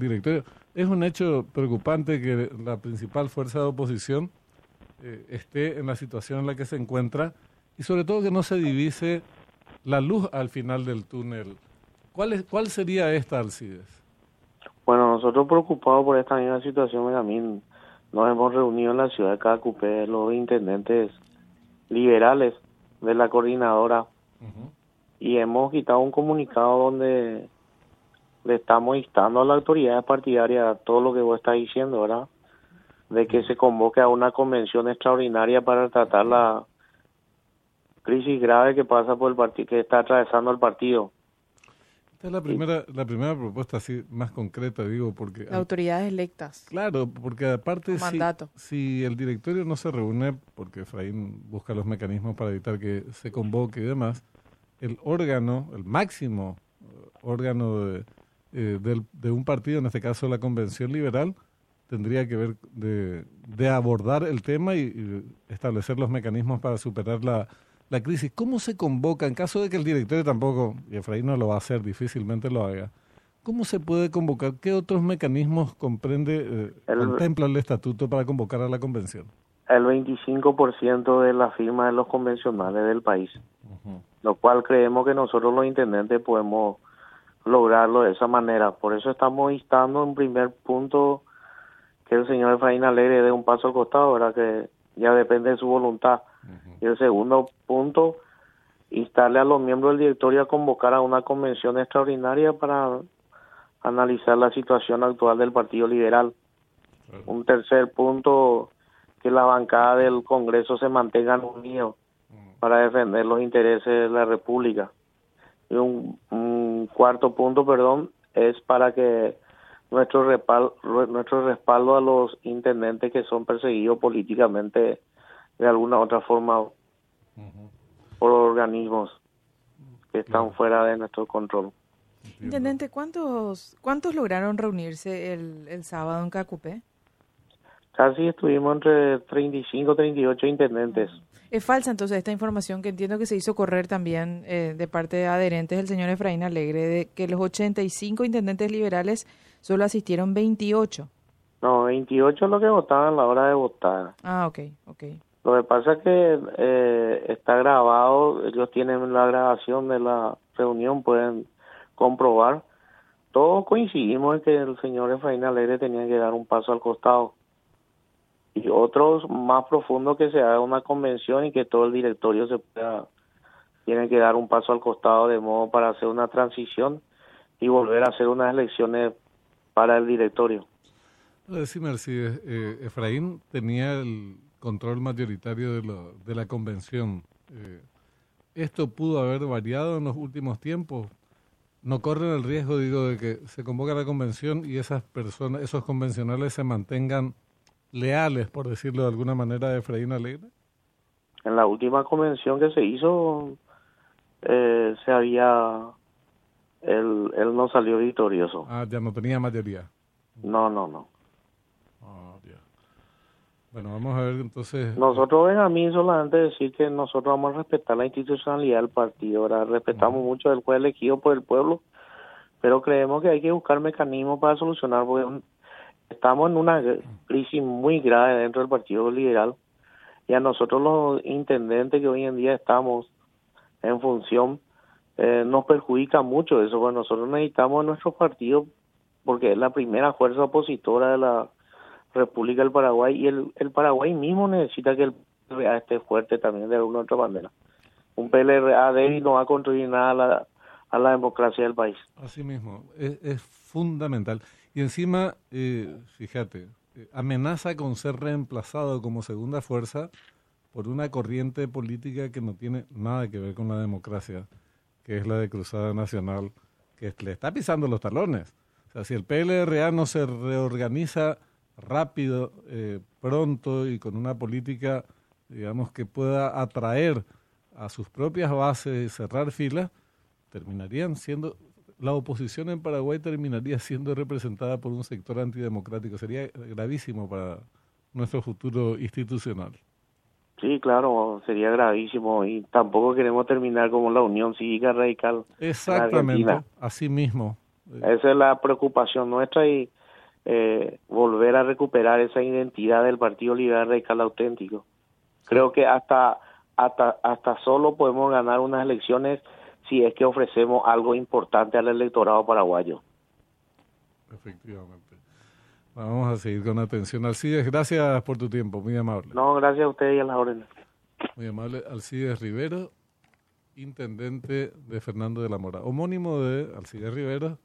directorio. Es un hecho preocupante que la principal fuerza de oposición eh, esté en la situación en la que se encuentra y sobre todo que no se divise la luz al final del túnel. ¿Cuál, es, cuál sería esta, Alcides? Bueno, nosotros preocupados por esta misma situación, también nos hemos reunido en la ciudad de Cacupé, los intendentes liberales de la coordinadora, y hemos quitado un comunicado donde le estamos instando a la autoridad partidaria todo lo que vos estás diciendo, ¿verdad? De que se convoque a una convención extraordinaria para tratar la crisis grave que pasa por el partido, que está atravesando el partido. Esta es la primera, la primera propuesta así más concreta, digo, porque... autoridades electas. Claro, porque aparte si, si, el directorio no se reúne, porque Efraín busca los mecanismos para evitar que se convoque y demás, el órgano, el máximo órgano de, eh, de un partido, en este caso la Convención Liberal, tendría que ver de, abordar el tema y, establecer los mecanismos para superar la, la, crisis. ¿Cómo se convoca, en caso de que el directorio tampoco, y Efraín no lo va a hacer, difícilmente lo haga, ¿cómo se puede convocar? ¿Qué otros mecanismos comprende, eh, contempla el estatuto para convocar a la convención? El 25% de la firma de los convencionales del país, lo cual creemos que nosotros los intendentes podemos lograrlo de esa manera. Por eso estamos instando en primer punto que el señor Efraín Alegre dé un paso al costado, ¿verdad? Que ya depende de su voluntad. Y el segundo punto, instarle a los miembros del directorio a convocar a una convención extraordinaria para analizar la situación actual del Partido Liberal. Un tercer punto, que la bancada del Congreso se mantenga unidos para defender los intereses de la República. Y un cuarto punto, perdón, es para que nuestro respaldo, nuestro respaldo a los intendentes que son perseguidos políticamente de alguna otra forma por organismos que están fuera de nuestro control. Intendente, ¿cuántos cuántos lograron reunirse el, el sábado en Cacupé? Casi estuvimos entre 35 y 38 intendentes. Es falsa entonces esta información que entiendo que se hizo correr también eh, de parte de adherentes del señor Efraín Alegre, de que los 85 intendentes liberales solo asistieron 28. No, 28 es lo que votaban a la hora de votar. Ah, ok, ok. Lo que pasa es que eh, está grabado, ellos tienen la grabación de la reunión, pueden comprobar. Todos coincidimos en que el señor Efraín Alegre tenía que dar un paso al costado y otros más profundos que se haga una convención y que todo el directorio se pueda tiene que dar un paso al costado de modo para hacer una transición y volver a hacer unas elecciones para el directorio. Decime, si eh, Efraín tenía el control mayoritario de, lo, de la convención. Eh, ¿Esto pudo haber variado en los últimos tiempos? ¿No corren el riesgo, digo, de que se convoque la convención y esas personas, esos convencionales se mantengan leales, por decirlo de alguna manera, de Efraín Alegre? En la última convención que se hizo, eh, se había. Él, él no salió victorioso. Ah, ya no tenía mayoría. No, no, no. Ah, bueno, vamos a ver entonces. Nosotros, a mí solamente decir que nosotros vamos a respetar la institucionalidad del partido. Ahora respetamos mucho el juez elegido por el pueblo, pero creemos que hay que buscar mecanismos para solucionar, porque estamos en una crisis muy grave dentro del Partido Liberal y a nosotros los intendentes que hoy en día estamos en función eh, nos perjudica mucho eso, porque nosotros necesitamos nuestro partido porque es la primera fuerza opositora de la República del Paraguay y el, el Paraguay mismo necesita que el PLRA esté fuerte también de alguna otra manera. Un PLRA débil no va a contribuir nada a la, a la democracia del país. Así mismo, es fundamental. Y encima, eh, fíjate, amenaza con ser reemplazado como segunda fuerza por una corriente política que no tiene nada que ver con la democracia, que es la de Cruzada Nacional, que le está pisando los talones. O sea, si el PLRA no se reorganiza rápido, eh, pronto y con una política, digamos, que pueda atraer a sus propias bases y cerrar filas, terminarían siendo la oposición en Paraguay terminaría siendo representada por un sector antidemocrático. Sería gravísimo para nuestro futuro institucional. Sí, claro, sería gravísimo y tampoco queremos terminar como la Unión Cívica Radical. Exactamente, así mismo, Esa es la preocupación nuestra y eh, volver a recuperar esa identidad del Partido Liberal Radical Auténtico. Creo que hasta, hasta, hasta solo podemos ganar unas elecciones si es que ofrecemos algo importante al electorado paraguayo. Efectivamente. Vamos a seguir con atención. Alcides, gracias por tu tiempo, muy amable. No, gracias a usted y a las órdenes. Muy amable, Alcides Rivero, intendente de Fernando de la Mora, homónimo de Alcides Rivero,